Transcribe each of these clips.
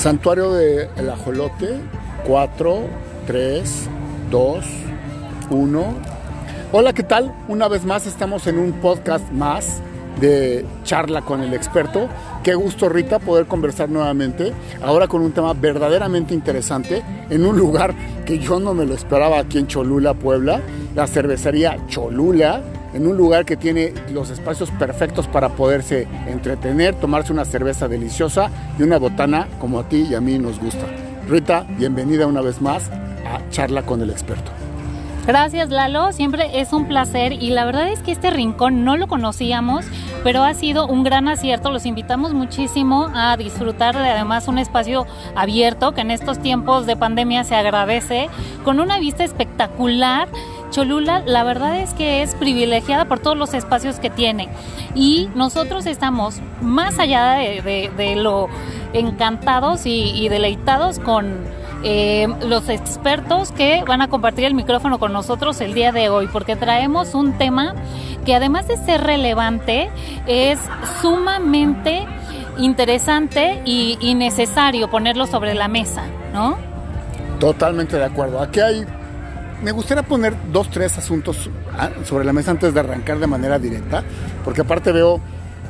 Santuario del Ajolote, 4, 3, 2, 1. Hola, ¿qué tal? Una vez más estamos en un podcast más de charla con el experto. Qué gusto, Rita, poder conversar nuevamente, ahora con un tema verdaderamente interesante, en un lugar que yo no me lo esperaba aquí en Cholula, Puebla, la cervecería Cholula, en un lugar que tiene los espacios perfectos para poderse entretener, tomarse una cerveza deliciosa y una botana como a ti y a mí nos gusta. Rita, bienvenida una vez más a Charla con el experto. Gracias Lalo, siempre es un placer y la verdad es que este rincón no lo conocíamos, pero ha sido un gran acierto. Los invitamos muchísimo a disfrutar de además un espacio abierto que en estos tiempos de pandemia se agradece, con una vista espectacular Cholula, la verdad es que es privilegiada por todos los espacios que tiene. Y nosotros estamos más allá de, lo encantados y, deleitados con eh, los expertos que van a compartir el micrófono con nosotros el día de hoy, porque traemos un tema que además de ser relevante, es sumamente interesante y, y necesario ponerlo sobre la mesa, ¿no? Totalmente de acuerdo. Aquí hay me gustaría poner dos, tres asuntos ah, sobre la mesa antes de arrancar de manera directa, porque aparte veo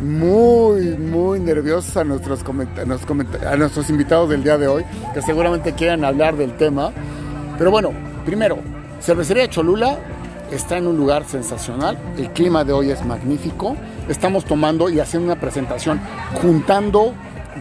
muy, muy nerviosos a nuestros, a nuestros invitados del día de hoy, que seguramente quieran hablar del tema. Pero bueno, primero, Cervecería Cholula está en un lugar sensacional, el clima de hoy es magnífico, estamos tomando y haciendo una presentación juntando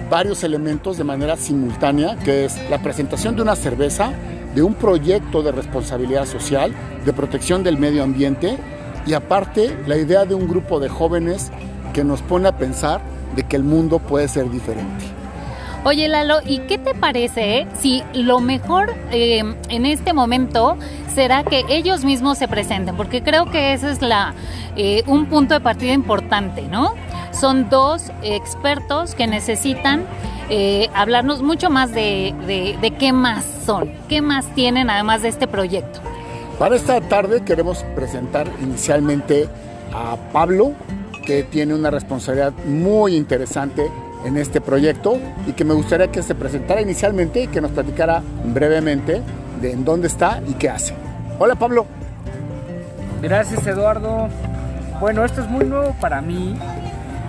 varios elementos de manera simultánea, que es la presentación de una cerveza, de un proyecto de responsabilidad social, de protección del medio ambiente y aparte la idea de un grupo de jóvenes que nos pone a pensar de que el mundo puede ser diferente. Oye Lalo, ¿y qué te parece eh, si lo mejor eh, en este momento será que ellos mismos se presenten? Porque creo que ese es la, eh, un punto de partida importante, ¿no? Son dos expertos que necesitan eh, hablarnos mucho más de, qué más son, qué más tienen además de este proyecto. Para esta tarde queremos presentar inicialmente a Pablo, que tiene una responsabilidad muy interesante en este proyecto y que me gustaría que se presentara inicialmente y que nos platicara brevemente de en dónde está y qué hace. Hola Pablo. Gracias Eduardo. Bueno, esto es muy nuevo para mí.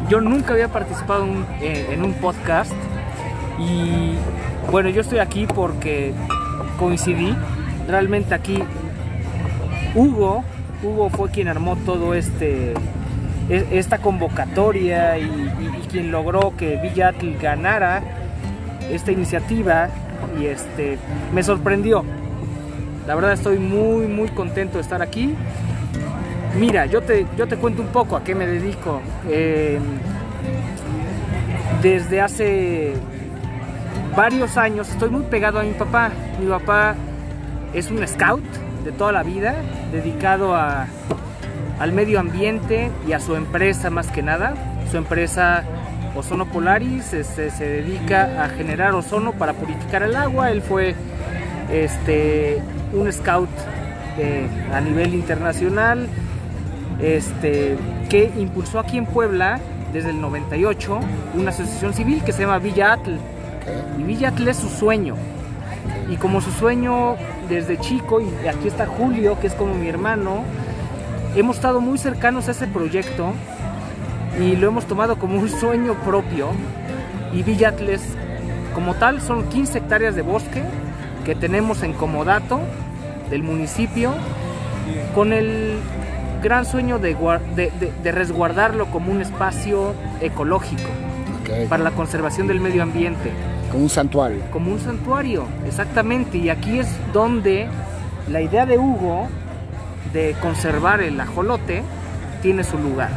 Yo nunca había participado en un podcast y bueno, yo estoy aquí porque coincidí. Realmente aquí Hugo, Hugo fue quien armó todo este e, esta convocatoria y, quien logró que Villatl ganara esta iniciativa y este me sorprendió. La verdad estoy muy muy contento de estar aquí. Mira, yo te, yo te cuento un poco a qué me dedico. Eh, desde hace varios años estoy muy pegado a mi papá. Mi papá es un scout de toda la vida, dedicado a, al medio ambiente y a su empresa más que nada. Su empresa Ozono Polaris este, se dedica a generar ozono para purificar el agua. Él fue este, un scout a nivel internacional este, que impulsó aquí en Puebla desde el 98 una asociación civil que se llama Villa Atl y Villa es su sueño. Y como su sueño desde chico, y aquí está Julio, que es como mi hermano, hemos estado muy cercanos a ese proyecto y lo hemos tomado como un sueño propio. Y Villa como tal, son 15 hectáreas de bosque que tenemos en Comodato, del municipio, con el gran sueño de resguardarlo como un espacio ecológico para la conservación del medio ambiente. Como un santuario. Como un santuario, exactamente. Y aquí es donde la idea de Hugo de conservar el ajolote tiene su lugar.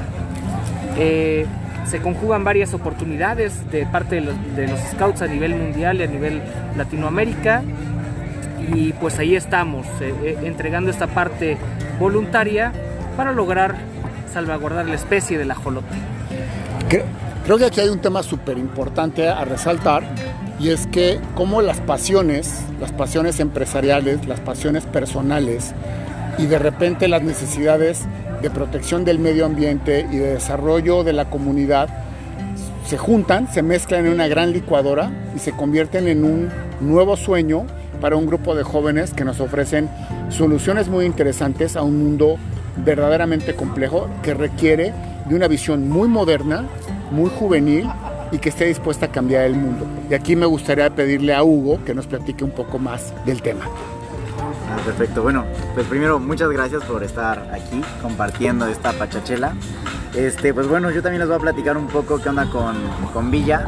Eh, se conjugan varias oportunidades de parte de los, scouts a nivel mundial y a nivel Latinoamérica. Y pues ahí estamos, eh, eh, entregando esta parte voluntaria para lograr salvaguardar la especie del ajolote. Creo que aquí hay un tema súper importante a resaltar y es que como las pasiones, las pasiones empresariales, las pasiones personales y de repente las necesidades de protección del medio ambiente y de desarrollo de la comunidad se juntan, se mezclan en una gran licuadora y se convierten en un nuevo sueño para un grupo de jóvenes que nos ofrecen soluciones muy interesantes a un mundo verdaderamente complejo que requiere de una visión muy moderna, muy juvenil y que esté dispuesta a cambiar el mundo. Y aquí me gustaría pedirle a Hugo que nos platique un poco más del tema. Ah, perfecto, bueno, pues primero muchas gracias por estar aquí compartiendo esta pachachela. Este, pues bueno, yo también les voy a platicar un poco qué onda con, con Villa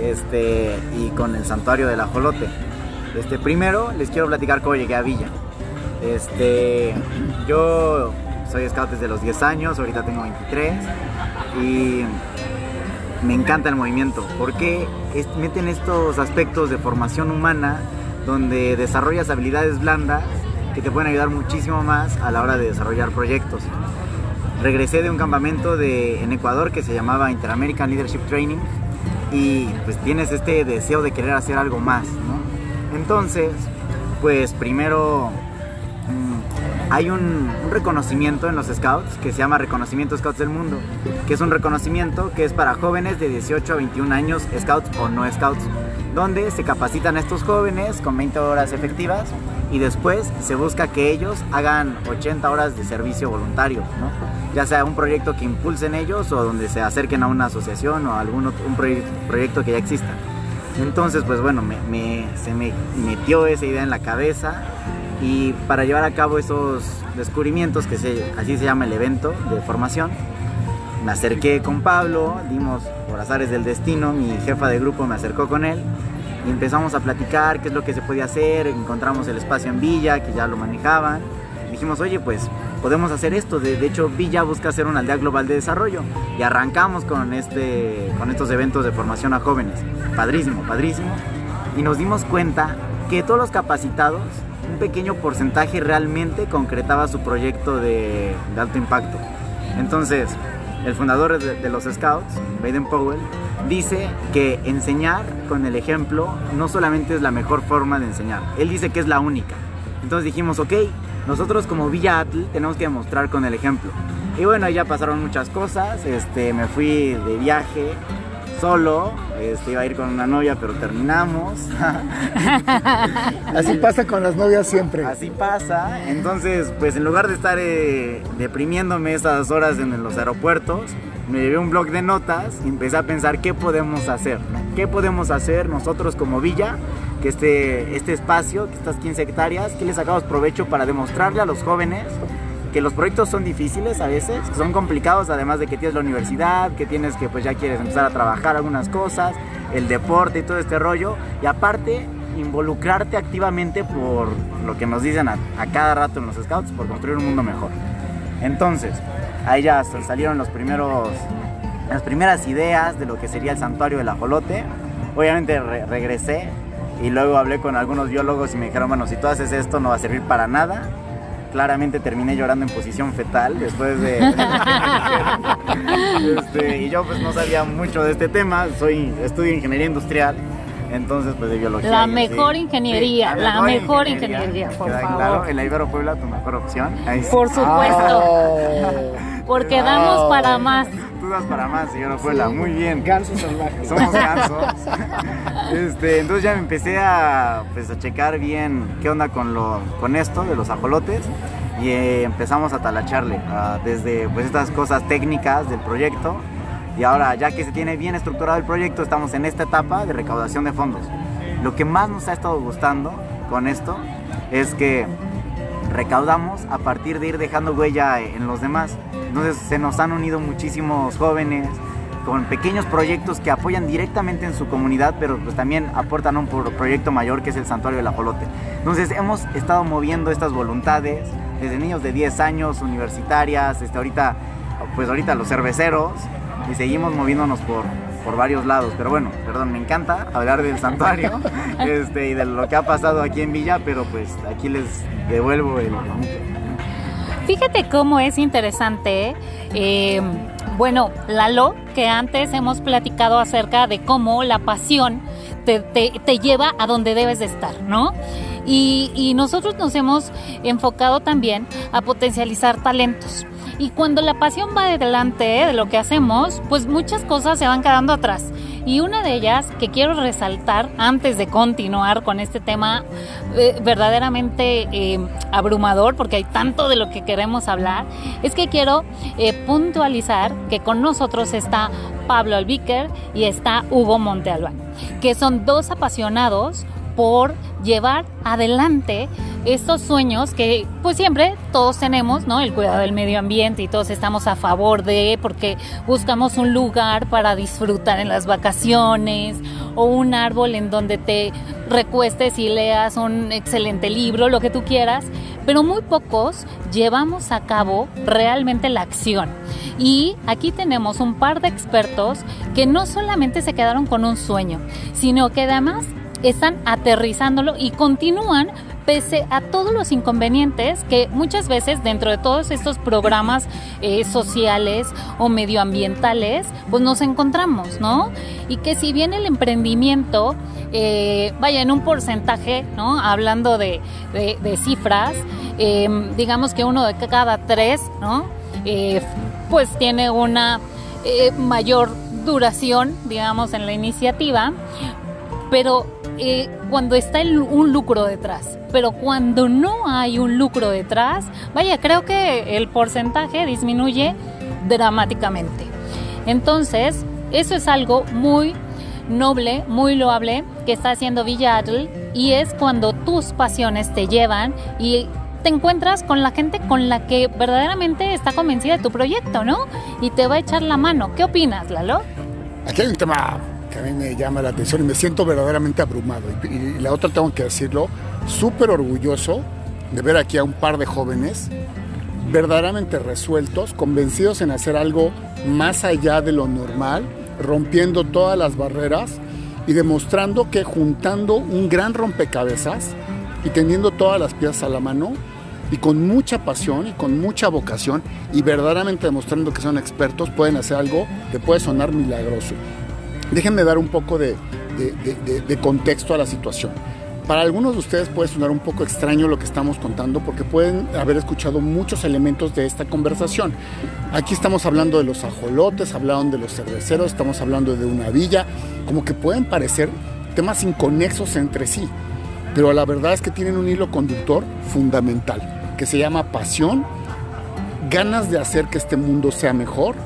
este, y con el santuario del ajolote. Este, primero les quiero platicar cómo llegué a Villa. Este, yo soy scout desde los 10 años, ahorita tengo 23 y me encanta el movimiento porque meten estos aspectos de formación humana donde desarrollas habilidades blandas que te pueden ayudar muchísimo más a la hora de desarrollar proyectos. Regresé de un campamento de, en Ecuador que se llamaba Interamerican Leadership Training y pues tienes este deseo de querer hacer algo más. Entonces, pues primero hay un, reconocimiento en los Scouts que se llama Reconocimiento Scouts del Mundo, que es un reconocimiento que es para jóvenes de 18 a 21 años, Scouts o no Scouts, donde se capacitan a estos jóvenes con 20 horas efectivas y después se busca que ellos hagan 80 horas de servicio voluntario, ya sea un proyecto que impulsen ellos o donde se acerquen a una asociación o algún otro, un proyecto que ya exista. Entonces, pues bueno, se me metió esa idea en la cabeza y para llevar a cabo esos descubrimientos, que así se llama el evento de formación, me acerqué con Pablo, dimos por azares del destino, mi jefa de grupo me acercó con él y empezamos a platicar qué es lo que se podía hacer, encontramos el espacio en Villa, que ya lo manejaban, dijimos, oye, pues podemos hacer esto, de, hecho Villa busca hacer una aldea global de desarrollo y arrancamos con, este, con estos eventos de formación a jóvenes, padrísimo, padrísimo, y nos dimos cuenta que todos los capacitados un pequeño porcentaje realmente concretaba su proyecto de, alto impacto. Entonces, el fundador de, los Scouts, Baden Powell, dice que enseñar con el ejemplo no solamente es la mejor forma de enseñar, él dice que es la única. Entonces dijimos, ok, nosotros como Villa Atl tenemos que demostrar con el ejemplo. Y bueno, ya pasaron muchas cosas, este, me fui de viaje solo, este, iba a ir con una novia, pero terminamos. Así pasa con las novias siempre. Así pasa. Entonces, pues en lugar de estar eh, deprimiéndome esas horas en los aeropuertos, me llevé un blog de notas y empecé a pensar qué podemos hacer. ¿Qué podemos hacer nosotros como villa? Que este, este espacio, que estas 15 hectáreas, que les sacamos provecho para demostrarle a los jóvenes que los proyectos son difíciles a veces, son complicados, además de que tienes la universidad, que tienes que pues ya quieres empezar a trabajar algunas cosas, el deporte y todo este rollo, y aparte involucrarte activamente por lo que nos dicen a, cada rato en los scouts, por construir un mundo mejor. Entonces, ahí ya salieron los primeros, las primeras ideas de lo que sería el santuario del ajolote. Obviamente regresé y luego hablé con algunos biólogos y me dijeron, bueno, si tú haces esto no va a servir para nada, claramente terminé llorando en posición fetal después de... Este, y yo pues no sabía mucho de este tema, soy estudio ingeniería industrial, entonces pues de biología. La mejor ingeniería, la, mejor, ingeniería, por favor. Claro, en la Ibero Puebla tu mejor opción. Por supuesto. Oh. Porque damos para más. Tú das para más, Ibero Puebla, muy bien. Gansos salvajes. Somos gansos. este, entonces ya me empecé a, pues, a checar bien qué onda con, lo, con esto de los ajolotes y eh, empezamos a talacharle desde pues estas cosas técnicas del proyecto y ahora ya que se tiene bien estructurado el proyecto estamos en esta etapa de recaudación de fondos. Lo que más nos ha estado gustando con esto es que recaudamos a partir de ir dejando huella en los demás. Entonces se nos han unido muchísimos jóvenes con pequeños proyectos que apoyan directamente en su comunidad, pero pues también aportan un proyecto mayor que es el Santuario del Ajolote. Entonces hemos estado moviendo estas voluntades desde niños de 10 años, universitarias, este, ahorita, pues ahorita los cerveceros, y seguimos moviéndonos por, por varios lados. Pero bueno, perdón, me encanta hablar del santuario este, y de lo que ha pasado aquí en Villa, pero pues aquí les devuelvo el... Fíjate cómo es interesante. Eh, bueno, Lalo, que antes hemos platicado acerca de cómo la pasión te, te, te lleva a donde debes de estar, ¿no? Y, nosotros nos hemos enfocado también a potencializar talentos. Y cuando la pasión va delante de lo que hacemos, pues muchas cosas se van quedando atrás. Y una de ellas que quiero resaltar antes de continuar con este tema eh, verdaderamente eh, abrumador, porque hay tanto de lo que queremos hablar, es que quiero eh, puntualizar que con nosotros está Pablo Albiker y está Hugo Montealbán, que son dos apasionados por llevar adelante estos sueños que pues siempre todos tenemos, ¿no? El cuidado del medio ambiente y todos estamos a favor de porque buscamos un lugar para disfrutar en las vacaciones o un árbol en donde te recuestes y leas un excelente libro, lo que tú quieras, pero muy pocos llevamos a cabo realmente la acción. Y aquí tenemos un par de expertos que no solamente se quedaron con un sueño, sino que además están aterrizándolo y continúan pese a todos los inconvenientes que muchas veces dentro de todos estos programas eh, sociales o medioambientales, pues nos encontramos, ¿no? Y que si bien el emprendimiento, eh, vaya en un porcentaje, ¿no? Hablando de, cifras, em, digamos que uno de cada tres, ¿no? Eh, pues tiene una mayor duración, digamos, en la iniciativa, pero eh, cuando está un lucro detrás. Pero cuando no hay un lucro detrás, vaya, creo que el porcentaje disminuye dramáticamente. Entonces, eso es algo muy noble, muy loable que está haciendo Villa y es cuando tus pasiones te llevan y te encuentras con la gente con la que verdaderamente está convencida de tu proyecto, ¿no? Y te va a echar la mano. ¿Qué opinas, Lalo? Aquí hay un tema a mí me llama la atención y me siento verdaderamente abrumado. Y, la otra tengo que decirlo, súper orgulloso de ver aquí a un par de jóvenes verdaderamente resueltos, convencidos en hacer algo más allá de lo normal, rompiendo todas las barreras y demostrando que juntando un gran rompecabezas y teniendo todas las piezas a la mano y con mucha pasión y con mucha vocación y verdaderamente demostrando que son expertos, pueden hacer algo que puede sonar milagroso. Déjenme dar un poco de, contexto a la situación. Para algunos de ustedes puede sonar un poco extraño lo que estamos contando porque pueden haber escuchado muchos elementos de esta conversación. Aquí estamos hablando de los ajolotes, hablaron de los cerveceros, estamos hablando de una villa, como que pueden parecer temas inconexos entre sí, pero la verdad es que tienen un hilo conductor fundamental que se llama pasión, ganas de hacer que este mundo sea mejor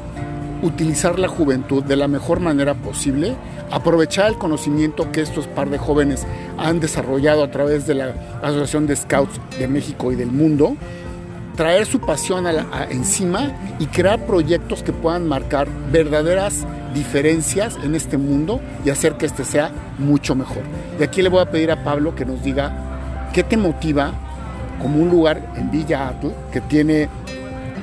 utilizar la juventud de la mejor manera posible, aprovechar el conocimiento que estos par de jóvenes han desarrollado a través de la Asociación de Scouts de México y del mundo, traer su pasión encima y crear proyectos que puedan marcar verdaderas diferencias en este mundo y hacer que este sea mucho mejor. Y aquí le voy a pedir a Pablo que nos diga qué te motiva como un lugar en Villa Atl que tiene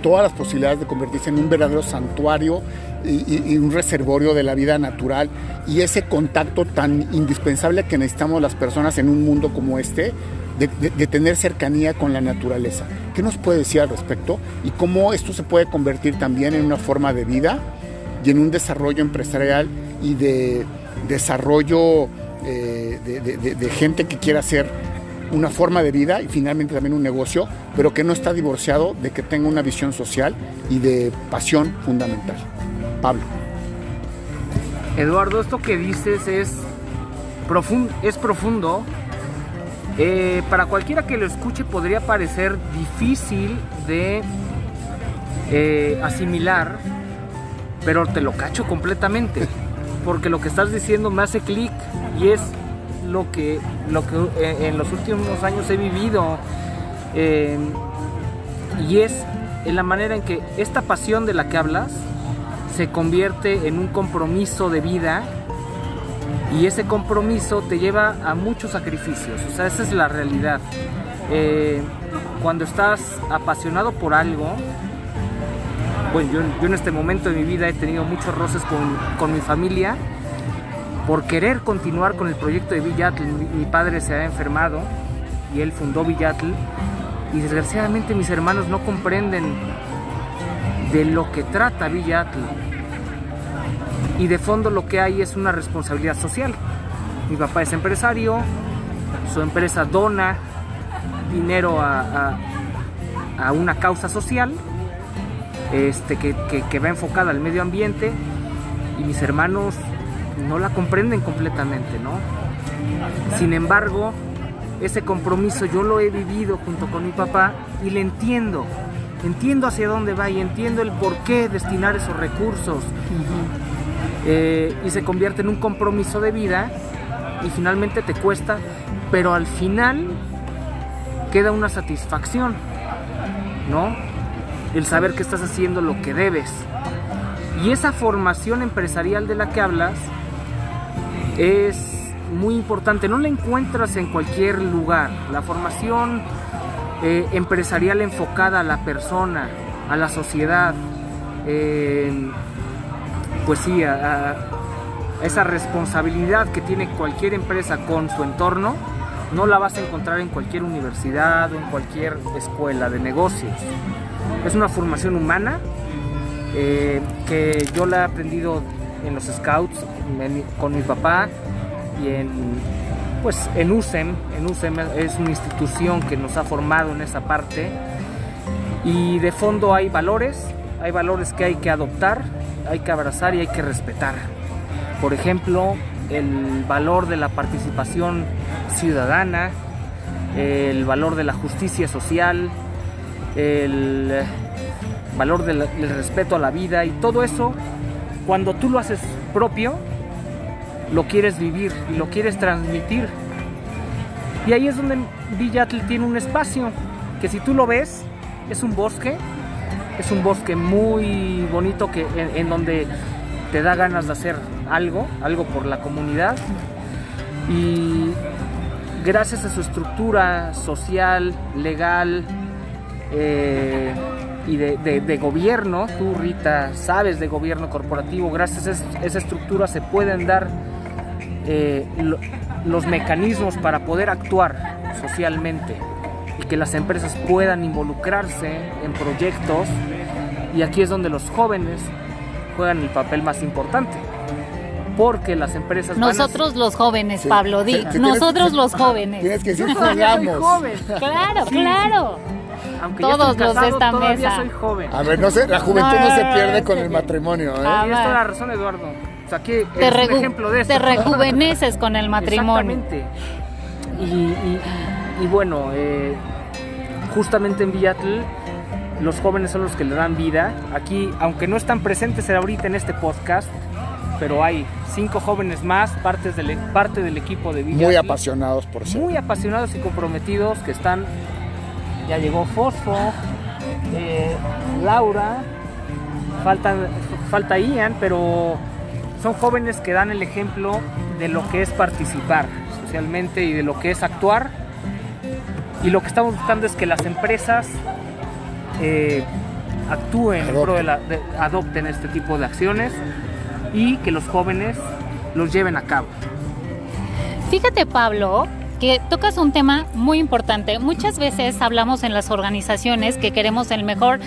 todas las posibilidades de convertirse en un verdadero santuario y, un reservorio de la vida natural y ese contacto tan indispensable que necesitamos las personas en un mundo como este, de, tener cercanía con la naturaleza. ¿Qué nos puede decir al respecto? Y cómo esto se puede convertir también en una forma de vida y en un desarrollo empresarial y de desarrollo eh, de, gente que quiera ser una forma de vida y finalmente también un negocio, pero que no está divorciado de que tenga una visión social y de pasión fundamental. Pablo. Eduardo, esto que dices es, profundo, es profundo. Eh, para cualquiera que lo escuche podría parecer difícil de eh, asimilar, pero te lo cacho completamente, porque lo que estás diciendo me hace clic y es lo que, lo que eh, en los últimos años he vivido. y es en la manera en que esta pasión de la que hablas se convierte en un compromiso de vida y ese compromiso te lleva a muchos sacrificios. O sea, esa es la realidad. Eh, cuando estás apasionado por algo, bueno, yo, yo, en este momento de mi vida he tenido muchos roces con, con mi familia por querer continuar con el proyecto de Villatl. Mi, padre se ha enfermado y él fundó Villatl y desgraciadamente mis hermanos no comprenden de lo que trata Villatl. Y de fondo lo que hay es una responsabilidad social. Mi papá es empresario su empresa dona dinero a, a, una causa social este, que, que, va enfocada al medio ambiente y mis hermanos no la comprenden completamente, ¿no? Sin embargo, ese compromiso yo lo he vivido junto con mi papá y le entiendo. Entiendo hacia dónde va y entiendo el por qué destinar esos recursos. Eh, y se convierte en un compromiso de vida y finalmente te cuesta, pero al final queda una satisfacción, ¿no? El saber que estás haciendo lo que debes. Y esa formación empresarial de la que hablas es muy importante. No la encuentras en cualquier lugar. La formación eh, empresarial enfocada a la persona, a la sociedad, eh, pues sí, a, esa responsabilidad que tiene cualquier empresa con su entorno, no la vas a encontrar en cualquier universidad o en cualquier escuela de negocios. Es una formación humana eh, que yo la he aprendido en los scouts, con mi papá y en, pues, en USEM. En USEM es una institución que nos ha formado en esa parte. Y de fondo hay valores, hay valores que hay que adoptar, hay que abrazar y hay que respetar. Por ejemplo, el valor de la participación ciudadana, el valor de la justicia social, el valor del, respeto a la vida y todo eso, cuando tú lo haces propio, lo quieres vivir y lo quieres transmitir. Y ahí es donde Villatl tiene un espacio que si tú lo ves, es un bosque, es un bosque muy bonito que, en donde te da ganas de hacer algo, algo por la comunidad. Y gracias a su estructura social, legal eh, y de, gobierno, tú Rita sabes de gobierno corporativo, gracias a esa estructura se pueden dar eh, los mecanismos para poder actuar socialmente y que las empresas puedan involucrarse en proyectos y aquí es donde los jóvenes juegan el papel más importante. Porque las empresas. Nosotros los jóvenes, Pablo, di. Nosotros los jóvenes. Tienes que decir jugamos. Claro, claro. Todos los de esta mesa. soy joven. A ver, no sé, la juventud no, se pierde con el matrimonio. ¿eh? Y esto la razón, Eduardo. O sea, aquí te, es un ejemplo de esto. te rejuveneces con el matrimonio. Exactamente. Y, y, bueno, eh, justamente en Villatl los jóvenes son los que le dan vida. Aquí, aunque no están presentes ahorita en este podcast, pero hay cinco jóvenes más, partes del, parte del equipo de Villa. Muy apasionados, por ser. Muy apasionados y comprometidos que están. Ya llegó Fosfo, eh, Laura, falta, falta Ian, pero son jóvenes que dan el ejemplo de lo que es participar socialmente y de lo que es actuar. Y lo que estamos buscando es que las empresas eh, actúen, adopten este tipo de acciones y que los jóvenes los lleven a cabo. Fíjate Pablo, que tocas un tema muy importante. Muchas veces hablamos en las organizaciones que queremos el mejor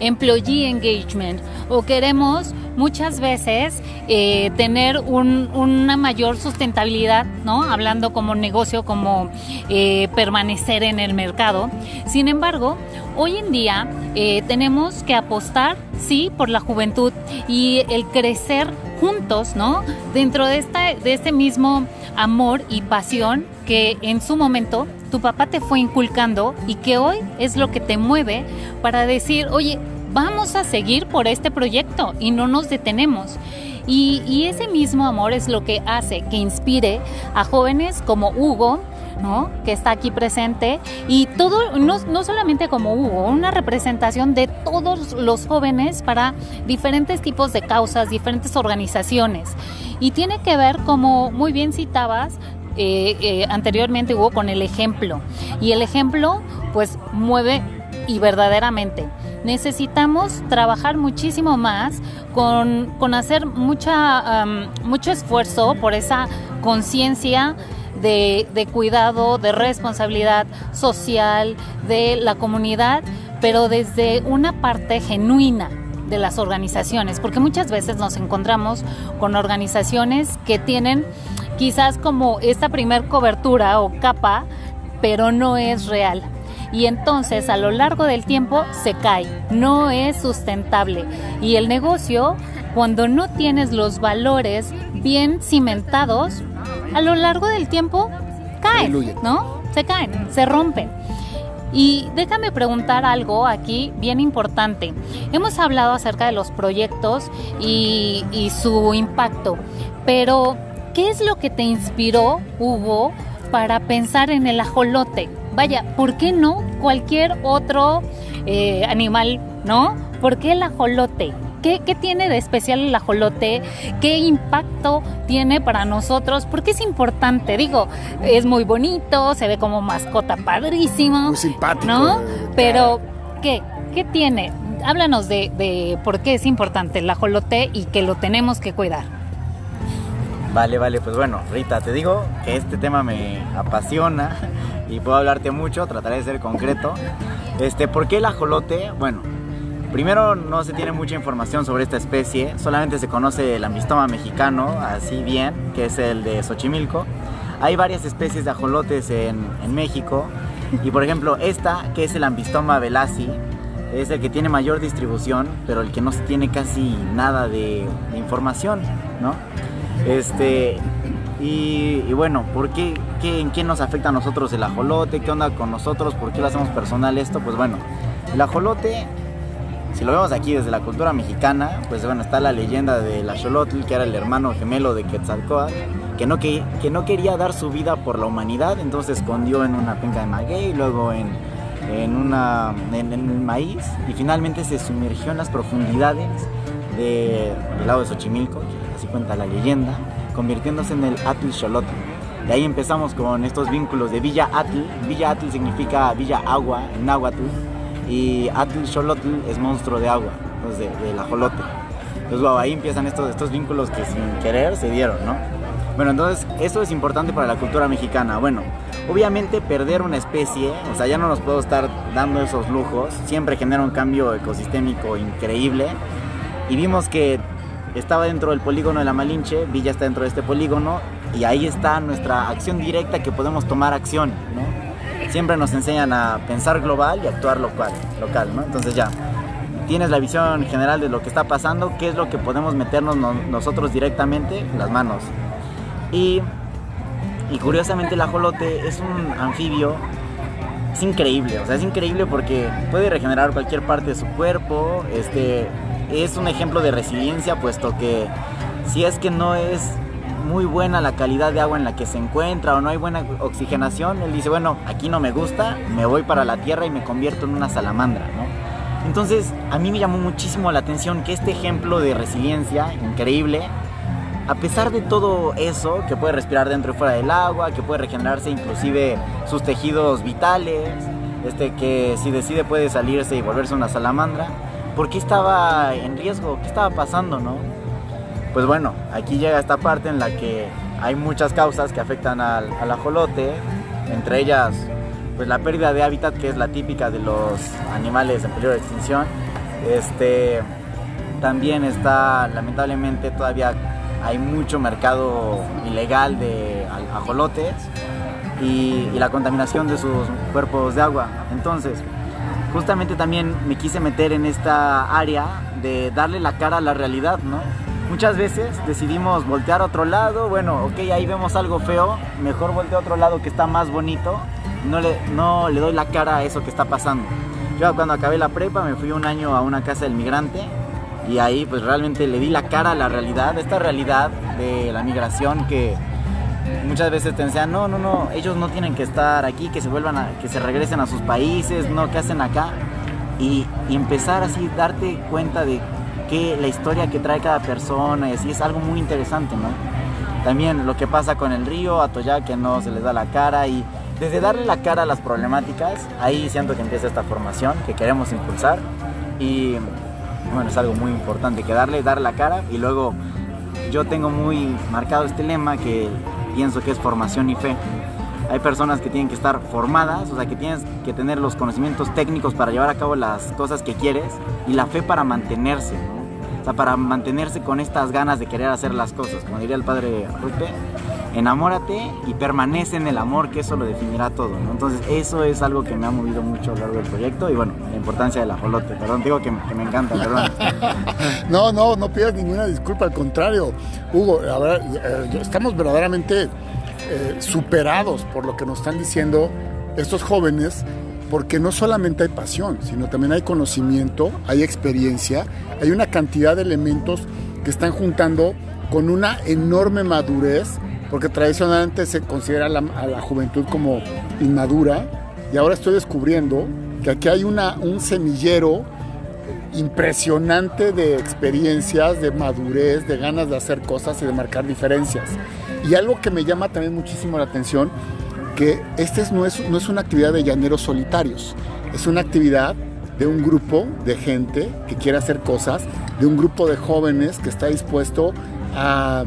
employee engagement o queremos muchas veces eh, tener una mayor sustentabilidad, ¿no? Hablando como negocio, como eh, permanecer en el mercado. Sin embargo, hoy en día eh, tenemos que apostar, sí, por la juventud y el crecer juntos, ¿no? Dentro de, esta, de este mismo amor y pasión que en su momento tu papá te fue inculcando y que hoy es lo que te mueve para decir, oye, vamos a seguir por este proyecto y no nos detenemos. Y, ese mismo amor es lo que hace que inspire a jóvenes como Hugo, ¿no? que está aquí presente, y todo, no, no, solamente como Hugo, una representación de todos los jóvenes para diferentes tipos de causas, diferentes organizaciones. Y tiene que ver, como muy bien citabas, eh, eh, anteriormente Hugo, con el ejemplo. Y el ejemplo, pues, mueve y verdaderamente necesitamos trabajar muchísimo más con, hacer mucha, mucho esfuerzo por esa conciencia de, de, cuidado, de responsabilidad social, de la comunidad, pero desde una parte genuina de las organizaciones, porque muchas veces nos encontramos con organizaciones que tienen quizás como esta primer cobertura o capa, pero no es real. Y entonces a lo largo del tiempo se cae, no es sustentable. Y el negocio, cuando no tienes los valores bien cimentados, a lo largo del tiempo caen, ¿no? Se caen, se rompen. Y déjame preguntar algo aquí bien importante. Hemos hablado acerca de los proyectos y, y su impacto, pero ¿qué es lo que te inspiró, Hugo, para pensar en el ajolote? Vaya, ¿por qué no cualquier otro eh, animal, no? ¿Por qué el ajolote? ¿Qué, ¿Qué, tiene de especial el ajolote? ¿Qué impacto tiene para nosotros? Porque es importante, digo, es muy bonito, se ve como mascota padrísimo. Muy simpático. ¿No? Pero, ¿qué? ¿Qué tiene? Háblanos de, de por qué es importante el ajolote y que lo tenemos que cuidar. Vale, vale, pues bueno, Rita, te digo que este tema me apasiona y puedo hablarte mucho, trataré de ser concreto. Este, ¿Por qué el ajolote? Bueno, primero no se tiene mucha información sobre esta especie, solamente se conoce el ambistoma mexicano, así bien, que es el de Xochimilco. Hay varias especies de ajolotes en, en México y por ejemplo esta, que es el ambistoma velasi, es el que tiene mayor distribución, pero el que no tiene casi nada de, de información, ¿no? Este, y, bueno, ¿por qué, qué, ¿en qué nos afecta a nosotros el ajolote? ¿Qué onda con nosotros? ¿Por qué lo hacemos personal esto? Pues bueno, el ajolote, si lo vemos aquí desde la cultura mexicana, pues bueno, está la leyenda del axolotl, que era el hermano gemelo de Quetzalcóatl, que no, que, que no quería dar su vida por la humanidad, entonces se escondió en una penca de maguey, luego en, en, una, en el maíz, y finalmente se sumergió en las profundidades de, del lago de Xochimilco, así cuenta la leyenda, convirtiéndose en el Atl Xolotl. De ahí empezamos con estos vínculos de Villa Atl. Villa Atl significa Villa Agua en náhuatl y Atl Xolotl es monstruo de agua, entonces de, del ajolote. Entonces wow, ahí empiezan estos, estos vínculos que sin querer se dieron, ¿no? Bueno, entonces eso es importante para la cultura mexicana. Bueno, obviamente perder una especie, o sea, ya no nos puedo estar dando esos lujos, siempre genera un cambio ecosistémico increíble. Y vimos que estaba dentro del polígono de la Malinche, Villa está dentro de este polígono y ahí está nuestra acción directa que podemos tomar acción, ¿no? Siempre nos enseñan a pensar global y actuar local, local, ¿no? Entonces ya, tienes la visión general de lo que está pasando, qué es lo que podemos meternos no, nosotros directamente, las manos. Y, y curiosamente el ajolote es un anfibio, es increíble, o sea, es increíble porque puede regenerar cualquier parte de su cuerpo, este, es un ejemplo de resiliencia, puesto que si es que no es muy buena la calidad de agua en la que se encuentra o no hay buena oxigenación, él dice, bueno, aquí no me gusta, me voy para la tierra y me convierto en una salamandra, ¿no? Entonces, a mí me llamó muchísimo la atención que este ejemplo de resiliencia increíble, a pesar de todo eso, que puede respirar dentro y fuera del agua, que puede regenerarse inclusive sus tejidos vitales, este que si decide puede salirse y volverse una salamandra, ¿por qué estaba en riesgo? ¿Qué estaba pasando, no? Pues bueno, aquí llega esta parte en la que hay muchas causas que afectan al, ajolote, entre ellas pues la pérdida de hábitat que es la típica de los animales en peligro de extinción. Este también está lamentablemente todavía hay mucho mercado ilegal de ajolotes y, y la contaminación de sus cuerpos de agua. Entonces, justamente también me quise meter en esta área de darle la cara a la realidad, ¿no? Muchas veces decidimos voltear a otro lado, bueno, ok, ahí vemos algo feo, mejor volteo a otro lado que está más bonito, no le, no le doy la cara a eso que está pasando. Yo cuando acabé la prepa me fui un año a una casa del migrante y ahí pues realmente le di la cara a la realidad, esta realidad de la migración que muchas veces te enseñan, no, no, no, ellos no tienen que estar aquí, que se vuelvan a, que se regresen a sus países, no, ¿qué hacen acá? Y, empezar así, darte cuenta de que la historia que trae cada persona y así es algo muy interesante, ¿no? También lo que pasa con el río, Atoyac, que no se les da la cara y desde darle la cara a las problemáticas, ahí siento que empieza esta formación que queremos impulsar y bueno, es algo muy importante que darle, darle la cara y luego yo tengo muy marcado este lema que pienso que es formación y fe. Hay personas que tienen que estar formadas, o sea, que tienes que tener los conocimientos técnicos para llevar a cabo las cosas que quieres y la fe para mantenerse, ¿no? O sea, para mantenerse con estas ganas de querer hacer las cosas, como diría el padre Rupe. Enamórate y permanece en el amor, que eso lo definirá todo, ¿no? Entonces eso es algo que me ha movido mucho a lo largo del proyecto y bueno, la importancia del ajolote, perdón, digo que, me encanta, perdón. no, no, no pidas ninguna disculpa, al contrario, Hugo, a ver, eh, estamos verdaderamente eh, superados por lo que nos están diciendo estos jóvenes porque no solamente hay pasión, sino también hay conocimiento, hay experiencia, hay una cantidad de elementos que están juntando con una enorme madurez, porque tradicionalmente se considera a la juventud como inmadura, y ahora estoy descubriendo que aquí hay un semillero impresionante de experiencias, de madurez, de ganas de hacer cosas y de marcar diferencias. Y algo que me llama también muchísimo la atención que este no es, no es una actividad de llaneros solitarios, es una actividad de un grupo de gente que quiere hacer cosas, de un grupo de jóvenes que está dispuesto a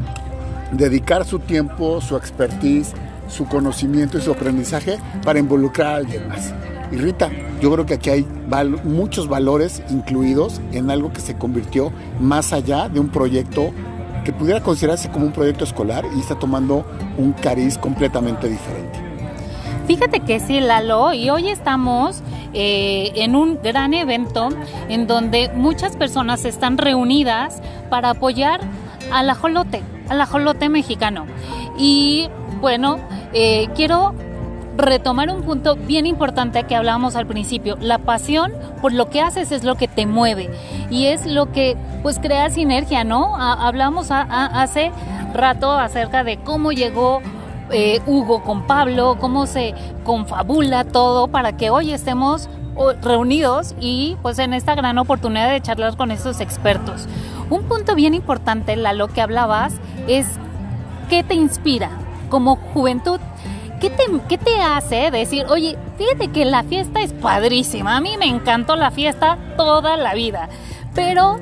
dedicar su tiempo, su expertise, su conocimiento y su aprendizaje para involucrar a alguien más. Y Rita, yo creo que aquí hay muchos valores incluidos en algo que se convirtió más allá de un proyecto que pudiera considerarse como un proyecto escolar y está tomando un cariz completamente diferente. Fíjate que sí, Lalo, y hoy estamos eh, en un gran evento en donde muchas personas están reunidas para apoyar al ajolote, al ajolote mexicano. Y bueno, eh, quiero retomar un punto bien importante que hablábamos al principio. La pasión por lo que haces es lo que te mueve y es lo que pues crea sinergia, ¿no? hablamos hace rato acerca de cómo llegó eh, Hugo con Pablo, cómo se confabula todo para que hoy estemos reunidos y pues en esta gran oportunidad de charlar con estos expertos. Un punto bien importante, Lalo, que hablabas, es qué te inspira como juventud. ¿Qué te, ¿Qué te hace decir, oye, fíjate que la fiesta es padrísima, a mí me encantó la fiesta toda la vida, pero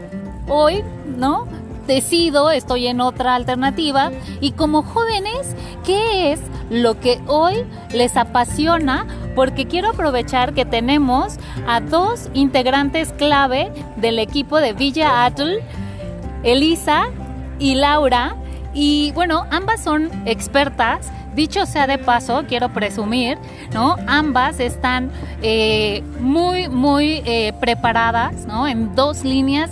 hoy, ¿no? Decido, estoy en otra alternativa y como jóvenes, ¿qué es lo que hoy les apasiona? Porque quiero aprovechar que tenemos a dos integrantes clave del equipo de Villa Atl, Elisa y Laura. Y bueno, ambas son expertas Dicho sea de paso, quiero presumir, ¿no? Ambas están eh, muy, muy eh, preparadas, ¿no? En dos líneas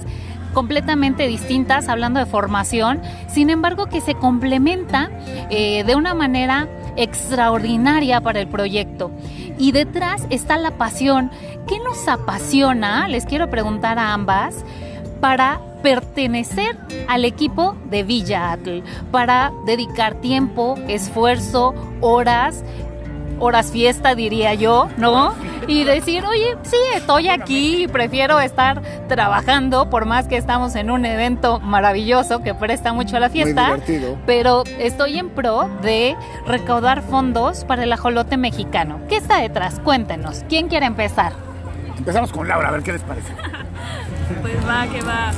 completamente distintas, hablando de formación, sin embargo que se complementa eh, de una manera extraordinaria para el proyecto. Y detrás está la pasión. ¿Qué nos apasiona? Les quiero preguntar a ambas para pertenecer al equipo de Villa Atl, para dedicar tiempo, esfuerzo, horas horas fiesta, diría yo, ¿no? Y decir, oye, sí, estoy aquí y prefiero estar trabajando, por más que estamos en un evento maravilloso que presta mucho a la fiesta. Pero estoy en pro de recaudar fondos para el ajolote mexicano. ¿Qué está detrás? Cuéntenos. ¿Quién quiere empezar? Empezamos con Laura, a ver qué les parece. pues va, que va.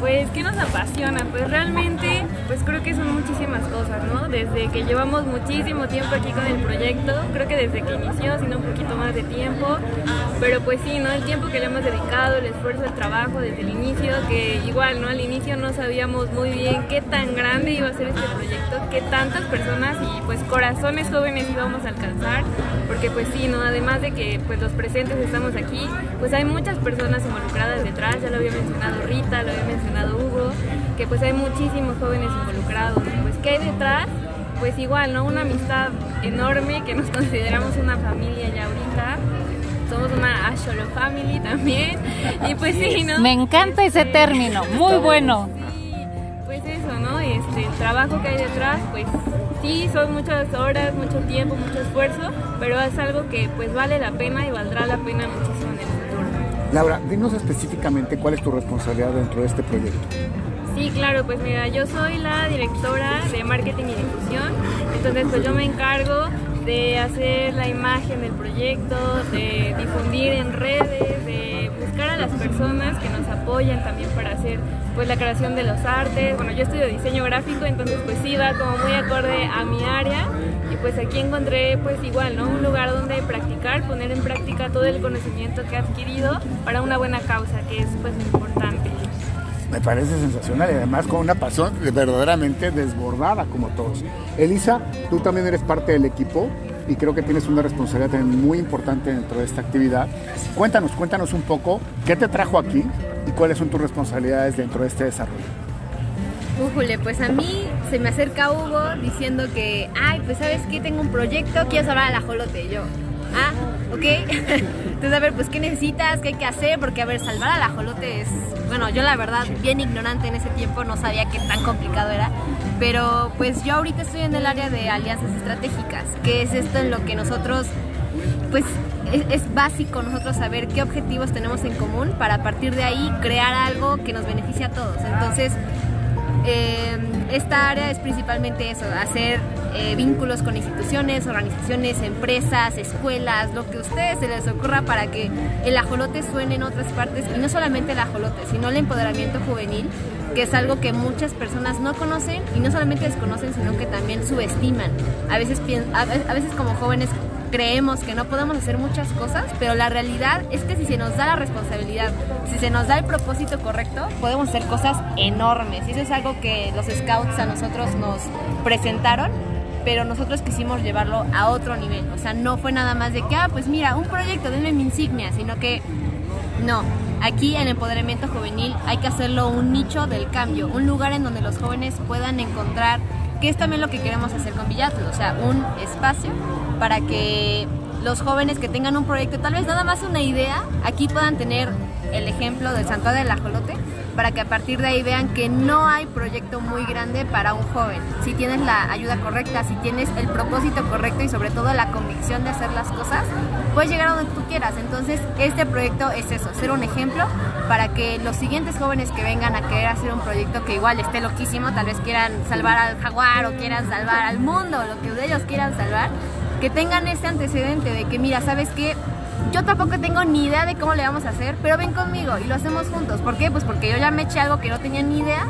Pues, ¿qué nos apasiona? Pues realmente, pues creo que son muchísimas cosas, ¿no? Desde que llevamos muchísimo tiempo aquí con el proyecto, creo que desde que inició, sino un poquito más de tiempo, pero pues sí, ¿no? El tiempo que le hemos dedicado, el esfuerzo, el trabajo desde el inicio, que igual, ¿no? Al inicio no sabíamos muy bien qué tan grande iba a ser este proyecto, qué tantas personas y pues corazones jóvenes íbamos a alcanzar, porque pues sí, ¿no? Además de que pues los presentes estamos aquí, pues hay muchas personas involucradas detrás, ya lo había mencionado Rita, lo había mencionado Hugo, que pues hay muchísimos jóvenes involucrados. ¿Qué hay detrás? Pues igual, ¿no? Una amistad enorme que nos consideramos una familia ya ahorita. Somos una Asholo Family también. Y pues sí, ¿no? Me encanta ese término, muy bueno. Sí, pues eso, ¿no? Este, el trabajo que hay detrás, pues sí, son muchas horas, mucho tiempo, mucho esfuerzo, pero es algo que pues vale la pena y valdrá la pena muchísimo en el Laura, dinos específicamente cuál es tu responsabilidad dentro de este proyecto. Sí, claro, pues mira, yo soy la directora de marketing y difusión, entonces pues yo me encargo de hacer la imagen del proyecto, de difundir en redes, de buscar a las personas que nos apoyan también para hacer pues la creación de los artes. Bueno, yo estudio diseño gráfico, entonces pues sí va como muy acorde a mi área y pues aquí encontré pues igual, ¿no? Un lugar donde practicar, poner en práctica todo el conocimiento que he adquirido para una buena causa, que es pues importante. Me parece sensacional y además con una pasión verdaderamente desbordada como todos. Elisa, tú también eres parte del equipo y creo que tienes una responsabilidad también muy importante dentro de esta actividad. Cuéntanos, cuéntanos un poco qué te trajo aquí y cuáles son tus responsabilidades dentro de este desarrollo. Újule, pues a mí se me acerca Hugo diciendo que, ay, pues sabes que tengo un proyecto, quiero salvar al ajolote. Y yo, ah, ok. Entonces, a ver, pues qué necesitas, qué hay que hacer, porque a ver, salvar al ajolote es, bueno, yo la verdad, bien ignorante en ese tiempo, no sabía qué tan complicado era. Pero pues yo ahorita estoy en el área de alianzas estratégicas, que es esto en lo que nosotros, pues es, es, básico nosotros saber qué objetivos tenemos en común para a partir de ahí crear algo que nos beneficie a todos. Entonces, eh, esta área es principalmente eso, hacer eh, vínculos con instituciones, organizaciones, empresas, escuelas, lo que a ustedes se les ocurra para que el ajolote suene en otras partes y no solamente el ajolote, sino el empoderamiento juvenil, que es algo que muchas personas no conocen y no solamente desconocen, sino que también subestiman. A veces, a veces como jóvenes creemos que no podemos hacer muchas cosas, pero la realidad es que si se nos da la responsabilidad, si se nos da el propósito correcto, podemos hacer cosas enormes. Y eso es algo que los scouts a nosotros nos presentaron, pero nosotros quisimos llevarlo a otro nivel. O sea, no fue nada más de que, ah, pues mira, un proyecto, denme mi insignia, sino que no. Aquí en empoderamiento juvenil hay que hacerlo un nicho del cambio, un lugar en donde los jóvenes puedan encontrar que es también lo que queremos hacer con Villatl, o sea, un espacio para que los jóvenes que tengan un proyecto, tal vez nada más una idea, aquí puedan tener el ejemplo del santuario del ajolote, para que a partir de ahí vean que no hay proyecto muy grande para un joven. Si tienes la ayuda correcta, si tienes el propósito correcto y sobre todo la convicción de hacer las cosas, puedes llegar a donde tú quieras. Entonces, este proyecto es eso, ser un ejemplo para que los siguientes jóvenes que vengan a querer hacer un proyecto que igual esté loquísimo, tal vez quieran salvar al jaguar o quieran salvar al mundo, lo que ellos quieran salvar, que tengan ese antecedente de que, mira, ¿sabes qué? Yo tampoco tengo ni idea de cómo le vamos a hacer, pero ven conmigo y lo hacemos juntos. ¿Por qué? Pues porque yo ya me eché algo que no tenía ni idea,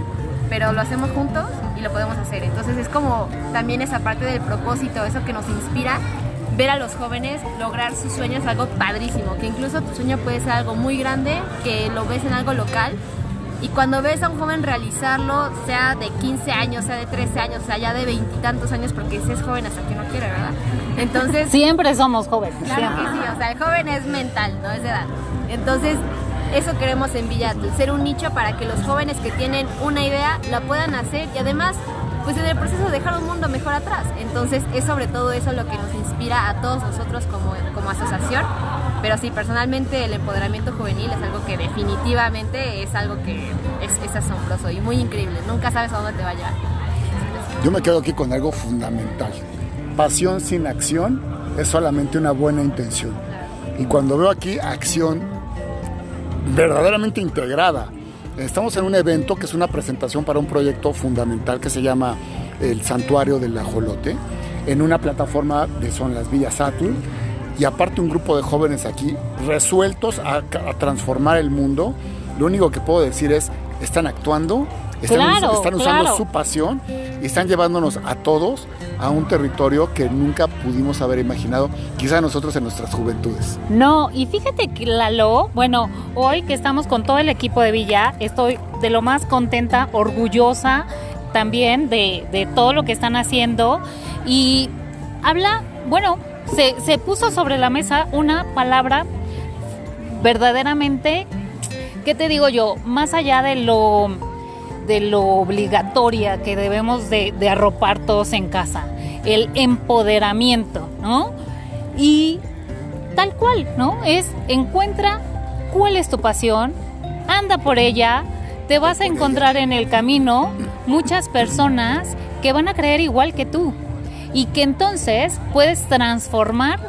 pero lo hacemos juntos y lo podemos hacer. Entonces es como también esa parte del propósito, eso que nos inspira, ver a los jóvenes lograr sus sueños, algo padrísimo, que incluso tu sueño puede ser algo muy grande, que lo ves en algo local, y cuando ves a un joven realizarlo, sea de 15 años, sea de 13 años, sea ya de veintitantos años, porque ese es joven hasta que no quiere, ¿verdad? Entonces... Siempre somos jóvenes. Claro que sí, o sea, el joven es mental, no es de edad. Entonces, eso queremos en Villatl, ser un nicho para que los jóvenes que tienen una idea la puedan hacer y además, pues en el proceso dejar un mundo mejor atrás. Entonces, es sobre todo eso lo que nos inspira a todos nosotros como, como asociación pero sí, personalmente el empoderamiento juvenil es algo que definitivamente es algo que es, asombroso y muy increíble. Nunca sabes a dónde te va a llevar. Yo me quedo aquí con algo fundamental. Pasión sin acción es solamente una buena intención. Y cuando veo aquí acción verdaderamente integrada, estamos en un evento que es una presentación para un proyecto fundamental que se llama el Santuario del Ajolote, en una plataforma de Son las Villas Saturn y aparte un grupo de jóvenes aquí resueltos a, transformar el mundo. Lo único que puedo decir es, están actuando, están, están usando su pasión y están llevándonos a todos a un territorio que nunca pudimos haber imaginado, quizá nosotros en nuestras juventudes. No, y fíjate que Lalo, bueno, hoy que estamos con todo el equipo de Villa, estoy de lo más contenta, orgullosa también de, de todo lo que están haciendo y habla, bueno, se, puso sobre la mesa una palabra verdaderamente, ¿qué te digo yo? Más allá de lo, de lo obligatoria que debemos de, de arropar todos en casa, el empoderamiento, ¿no? Y tal cual, ¿no? Es encuentra cuál es tu pasión, anda por ella, te vas a encontrar en el camino muchas personas que van a creer igual que tú y que entonces puedes transformar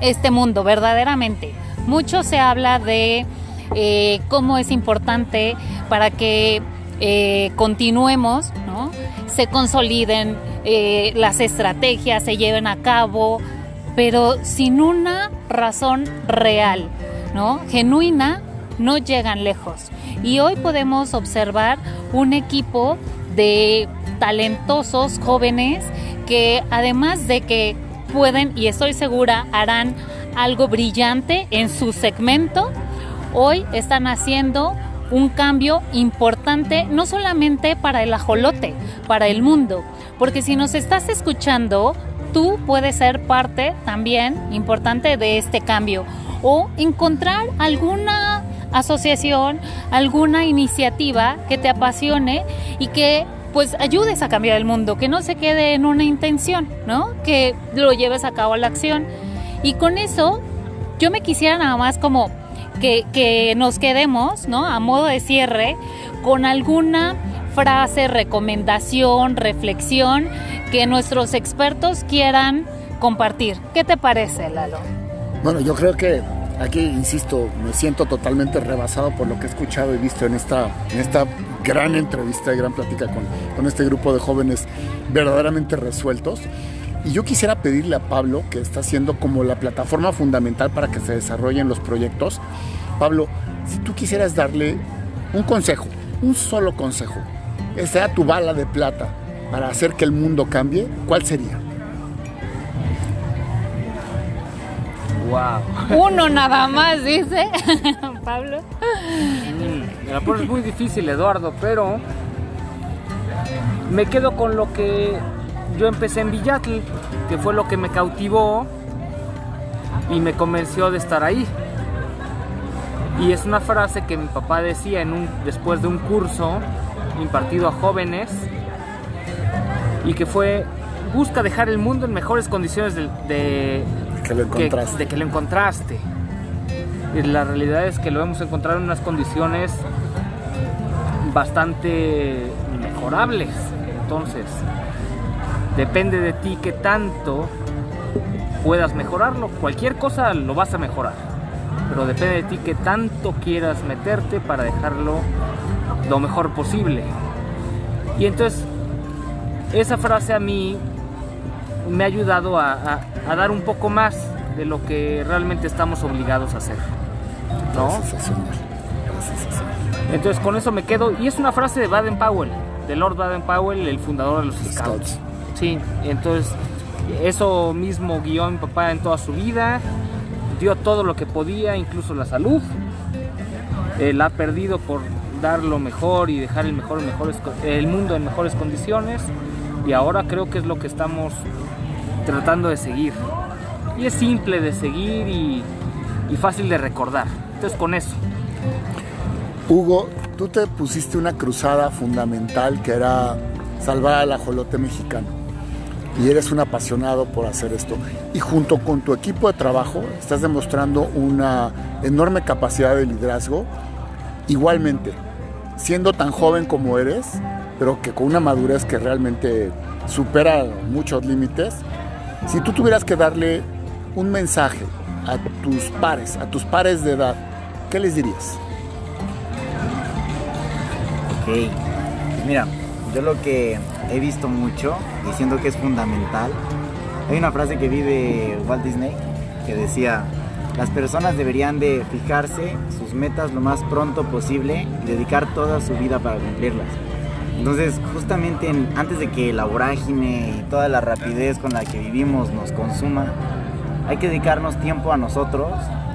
este mundo verdaderamente. Mucho se habla de eh, cómo es importante para que eh, continuemos, se consoliden eh, las estrategias, se lleven a cabo, pero sin una razón real, genuina, no llegan lejos. Y hoy podemos observar un equipo de talentosos jóvenes que además de que pueden, y estoy segura, harán algo brillante en su segmento, hoy están haciendo un cambio importante, no solamente para el ajolote, para el mundo. Porque si nos estás escuchando, tú puedes ser parte también importante de este cambio o encontrar alguna asociación, alguna iniciativa que te apasione y que pues ayudes a cambiar el mundo, que no se quede en una intención, ¿no? Que lo lleves a cabo a la acción. Y con eso yo me quisiera nada más como que, que nos quedemos, ¿no? A modo de cierre, con alguna frase, recomendación, reflexión que nuestros expertos quieran compartir. ¿Qué te parece, Lalo? Bueno, yo creo que aquí, insisto, me siento totalmente rebasado por lo que he escuchado y visto en esta, en esta gran entrevista y gran plática con, con este grupo de jóvenes verdaderamente resueltos. Y yo quisiera pedirle a Pablo, que está siendo como la plataforma fundamental para que se desarrollen los proyectos, Pablo, si tú quisieras darle un consejo, un solo consejo, que sea tu bala de plata para hacer que el mundo cambie, ¿cuál sería? Wow. Uno nada más, dice Pablo. Mm, la pones muy difícil, Eduardo, pero me quedo con lo que yo empecé en Villatl, que fue lo que me cautivó y me convenció de estar ahí. Y es una frase que mi papá decía en un, después de un curso impartido a jóvenes y que fue busca dejar el mundo en mejores condiciones de, de Que lo encontraste. de que lo encontraste. Y la realidad es que lo hemos encontrado en unas condiciones bastante mejorables. Entonces, depende de ti que tanto puedas mejorarlo. Cualquier cosa lo vas a mejorar. Pero depende de ti que tanto quieras meterte para dejarlo lo mejor posible. Y entonces, esa frase a mí me ha ayudado a, dar un poco más de lo que realmente estamos obligados a hacer. Entonces con eso me quedo. Y es una frase de Baden Powell, de Lord Baden Powell, el fundador de los Scouts. Scouts. Sí, entonces eso mismo guió a mi papá en toda su vida. Dio todo lo que podía, incluso la salud. Eh, la ha perdido por dar lo mejor y dejar el, mejor, el mundo en mejores condiciones. Y ahora creo que es lo que estamos tratando de seguir. Y es simple de seguir y, y fácil de recordar. Con eso. Hugo, tú te pusiste una cruzada fundamental que era salvar al ajolote mexicano. Y eres un apasionado por hacer esto. Y junto con tu equipo de trabajo estás demostrando una enorme capacidad de liderazgo. Igualmente, siendo tan joven como eres, pero que con una madurez que realmente supera muchos límites, si tú tuvieras que darle un mensaje a tus pares, a tus pares de edad, ¿qué les dirías? Ok, pues mira, yo lo que he visto mucho y siento que es fundamental, hay una frase que vi de Walt Disney que decía, las personas deberían de fijarse sus metas lo más pronto posible y dedicar toda su vida para cumplirlas. Entonces, justamente en- antes de que la vorágine y toda la rapidez con la que vivimos nos consuma, hay que dedicarnos tiempo a nosotros,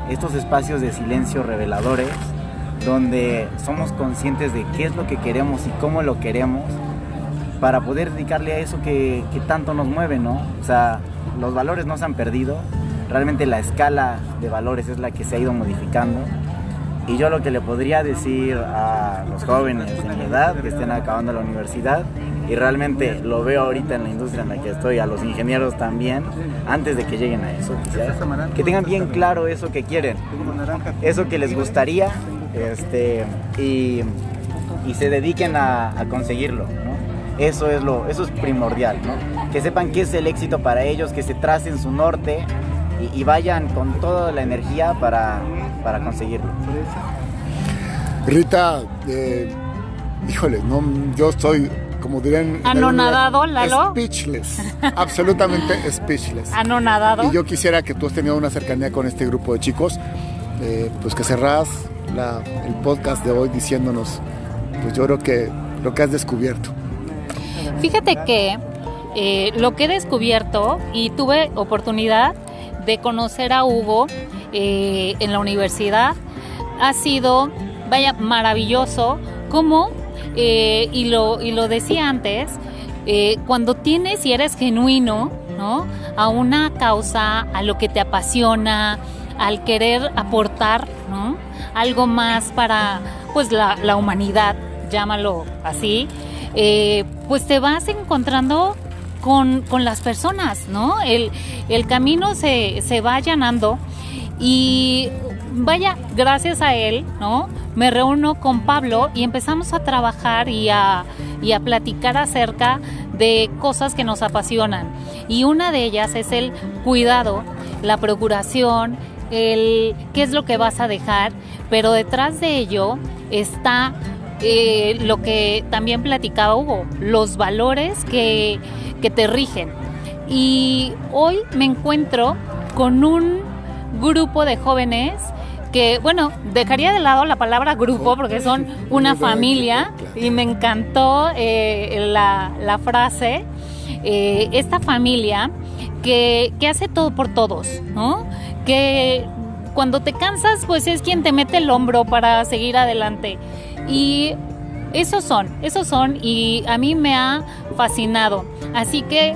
estos espacios de silencio reveladores, donde somos conscientes de qué es lo que queremos y cómo lo queremos, para poder dedicarle a eso que, que tanto nos mueve, ¿no? O sea, los valores no se han perdido, realmente la escala de valores es la que se ha ido modificando. Y yo lo que le podría decir a los jóvenes de mi edad que estén acabando la universidad, y realmente lo veo ahorita en la industria en la que estoy, a los ingenieros también, antes de que lleguen a eso, quizás, que tengan bien claro eso que quieren, eso que les gustaría, este, y, y se dediquen a, a conseguirlo, ¿no? Eso es, lo, eso es primordial, ¿no? Que sepan qué es el éxito para ellos, que se tracen su norte y, y vayan con toda la energía para, para conseguirlo. Rita, eh, híjole, no, yo estoy, como dirían... Anonadado, Lalo. Speechless, absolutamente speechless. Anonadado. Y yo quisiera que tú has tenido una cercanía con este grupo de chicos, eh, pues que cerrás la- el podcast de hoy diciéndonos, pues yo creo que lo que has descubierto. Fíjate que eh, lo que he descubierto y tuve oportunidad de conocer a Hugo eh, en la universidad ha sido vaya, maravilloso, como, eh, y, lo, y lo decía antes, eh, cuando tienes y eres genuino, ¿no? A una causa, a lo que te apasiona, al querer aportar, ¿no? Algo más para, pues, la, la humanidad, llámalo así, eh, pues te vas encontrando con, con las personas, ¿no? El, el camino se, se va allanando y vaya, gracias a él, ¿no? Me reúno con Pablo y empezamos a trabajar y a, y a platicar acerca de cosas que nos apasionan. Y una de ellas es el cuidado, la procuración, el qué es lo que vas a dejar, pero detrás de ello está eh, lo que también platicaba Hugo, los valores que, que te rigen. Y hoy me encuentro con un grupo de jóvenes que, bueno, dejaría de lado la palabra grupo porque son una familia y me encantó eh, la, la, frase, eh, esta familia que, que, hace todo por todos, ¿no? Que cuando te cansas, pues es quien te mete el hombro para seguir adelante. Y esos son, esos son y a mí me ha fascinado. Así que,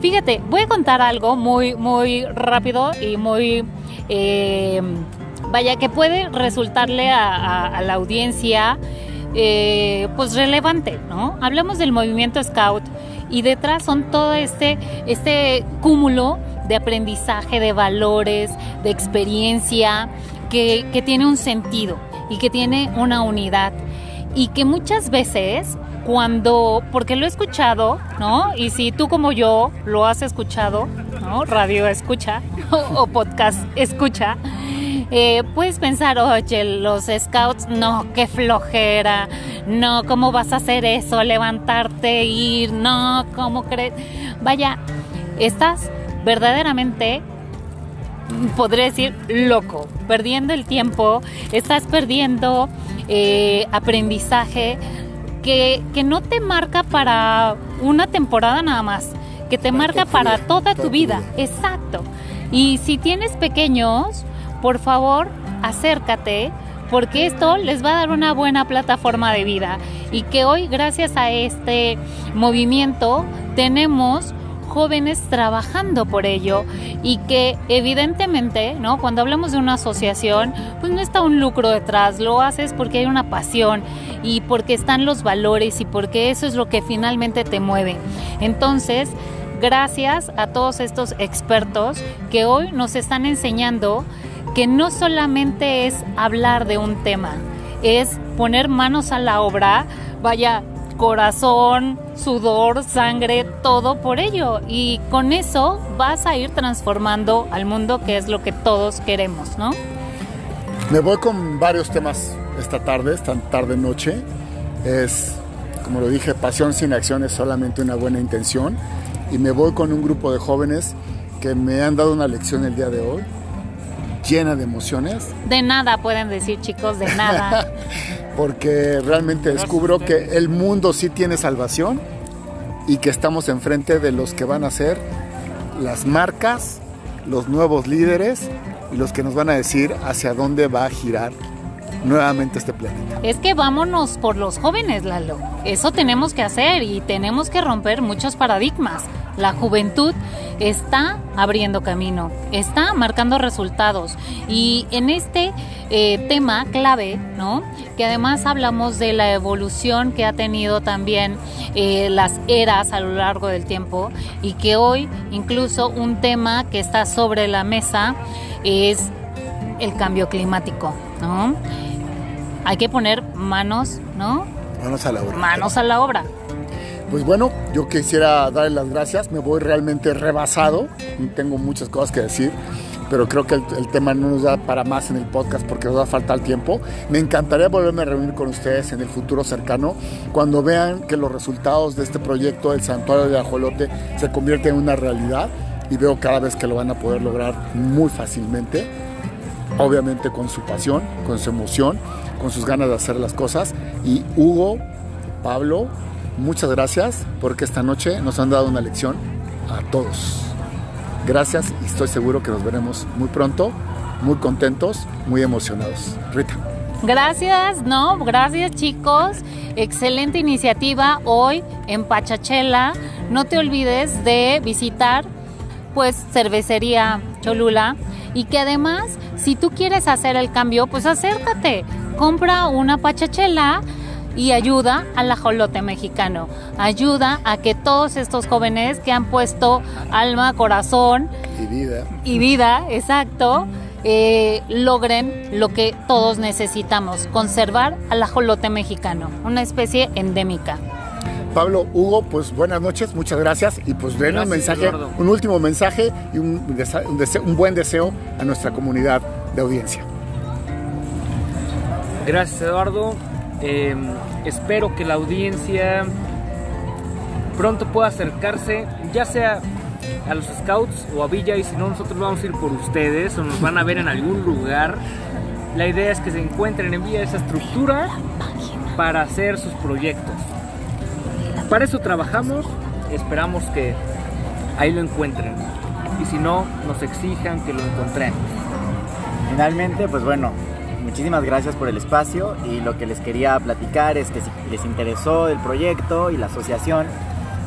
fíjate, voy a contar algo muy, muy rápido y muy... Eh, vaya, que puede resultarle a, la audiencia eh, pues relevante, ¿no? Hablamos del movimiento Scout y detrás son todo este, este cúmulo de aprendizaje, de valores, de experiencia, que, tiene un sentido y que tiene una unidad y que muchas veces cuando, porque lo he escuchado, ¿no? Y si tú como yo lo has escuchado, ¿no? Radio escucha o, podcast escucha, eh, puedes pensar, oye, los scouts, no, qué flojera, no, ¿cómo vas a hacer eso? Levantarte, ir, no, ¿cómo crees? Vaya, estás verdaderamente podré decir loco, perdiendo el tiempo, estás perdiendo eh, aprendizaje que, que, no te marca para una temporada nada más, que te marca para toda tu vida. Exacto. Y si tienes pequeños, por favor, acércate porque esto les va a dar una buena plataforma de vida y que hoy gracias a este movimiento tenemos jóvenes trabajando por ello y que evidentemente, ¿no? Cuando hablamos de una asociación, pues no está un lucro detrás, lo haces porque hay una pasión y porque están los valores y porque eso es lo que finalmente te mueve. Entonces, gracias a todos estos expertos que hoy nos están enseñando que no solamente es hablar de un tema, es poner manos a la obra, vaya, corazón, sudor, sangre, todo por ello. Y con eso vas a ir transformando al mundo, que es lo que todos queremos, ¿no? Me voy con varios temas esta tarde, esta tarde-noche. Es, como lo dije, pasión sin acción es solamente una buena intención. Y me voy con un grupo de jóvenes que me han dado una lección el día de hoy, llena de emociones. De nada pueden decir chicos, de nada. porque realmente descubro que el mundo sí tiene salvación y que estamos enfrente de los que van a ser las marcas, los nuevos líderes y los que nos van a decir hacia dónde va a girar nuevamente este planeta. Es que vámonos por los jóvenes, Lalo. Eso tenemos que hacer y tenemos que romper muchos paradigmas. La juventud está abriendo camino, está marcando resultados. Y en este eh, tema clave, ¿no? Que además hablamos de la evolución que ha tenido también eh, las eras a lo largo del tiempo y que hoy incluso un tema que está sobre la mesa es el cambio climático, ¿no? Hay que poner manos, ¿no? Manos a la obra. Manos a la obra. Pues bueno, yo quisiera darle las gracias, me voy realmente rebasado, tengo muchas cosas que decir, pero creo que el, tema no nos da para más en el podcast porque nos da falta el tiempo. Me encantaría volverme a reunir con ustedes en el futuro cercano, cuando vean que los resultados de este proyecto del Santuario de Ajolote se convierten en una realidad y veo cada vez que lo van a poder lograr muy fácilmente, obviamente con su pasión, con su emoción, con sus ganas de hacer las cosas. Y Hugo, Pablo, muchas gracias porque esta noche nos han dado una lección a todos. Gracias y estoy seguro que nos veremos muy pronto, muy contentos, muy emocionados. Rita. Gracias, no, gracias chicos. Excelente iniciativa hoy en Pachachela. No te olvides de visitar pues cervecería Cholula y que además si tú quieres hacer el cambio, pues acércate, compra una Pachachela y ayuda al ajolote mexicano. Ayuda a que todos estos jóvenes que han puesto alma, corazón Y vida. y vida, exacto, eh, logren lo que todos necesitamos, conservar al ajolote mexicano, una especie endémica. Pablo, Hugo, pues buenas noches, muchas gracias. Y pues den un mensaje, Eduardo. un último mensaje y un, un deseo- un buen deseo a nuestra comunidad de audiencia. Gracias Eduardo. Eh, espero que la audiencia pronto pueda acercarse, ya sea a los scouts o a Villa, y si no, nosotros vamos a ir por ustedes o nos van a ver en algún lugar. La idea es que se encuentren en Villa esa estructura para hacer sus proyectos. Para eso trabajamos, esperamos que ahí lo encuentren. Y si no, nos exijan que lo encontremos. Finalmente, pues bueno, muchísimas gracias por el espacio y lo que les quería platicar es que si les interesó el proyecto y la asociación,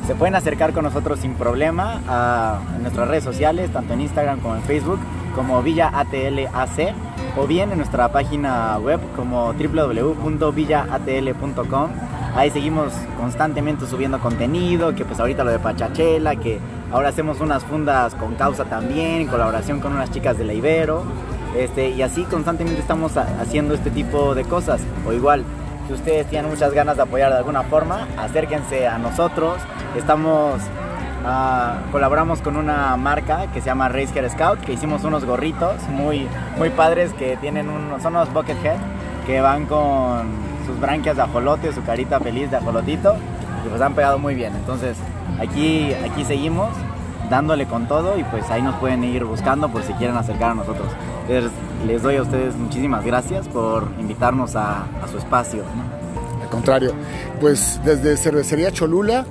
se pueden acercar con nosotros sin problema a nuestras redes sociales, tanto en Instagram como en Facebook, como Villa ATLAC, o bien en nuestra página web como www.villatl.com. Ahí seguimos constantemente subiendo contenido, que pues ahorita lo de Pachachela, que ahora hacemos unas fundas con causa también, en colaboración con unas chicas de la. Este, y así constantemente estamos ha- haciendo este tipo de cosas. O igual, si ustedes tienen muchas ganas de apoyar de alguna forma, acérquense a nosotros. Estamos, ah, colaboramos con una marca que se llama Race Hair Scout, que hicimos unos gorritos muy, muy padres que tienen unos, son unos bucket head, que van con sus branquias de ajolote, su carita feliz de ajolotito, y pues han pegado muy bien. Entonces, aquí, aquí seguimos dándole con todo y pues ahí nos pueden ir buscando por si quieren acercar a nosotros. Les, les doy a ustedes muchísimas gracias por invitarnos a, a su espacio. Al contrario, pues desde Cervecería Cholula,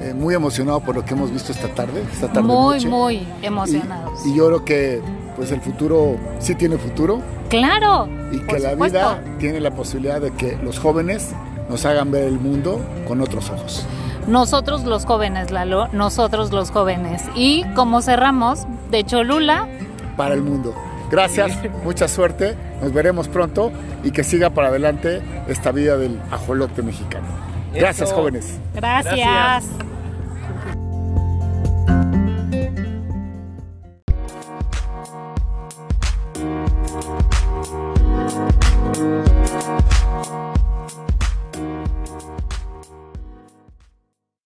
eh, muy emocionado por lo que hemos visto esta tarde, esta tarde Muy, noche. muy emocionados. Y, y yo creo que pues el futuro sí tiene futuro Claro. y por que la supuesto. vida tiene la posibilidad de que los jóvenes nos hagan ver el mundo con otros ojos. Nosotros los jóvenes, Lalo, nosotros los jóvenes. Y como cerramos, de Cholula, para el mundo. Gracias, mucha suerte, nos veremos pronto y que siga para adelante esta vida del ajolote mexicano. Gracias, Eso. jóvenes. gracias. Gracias.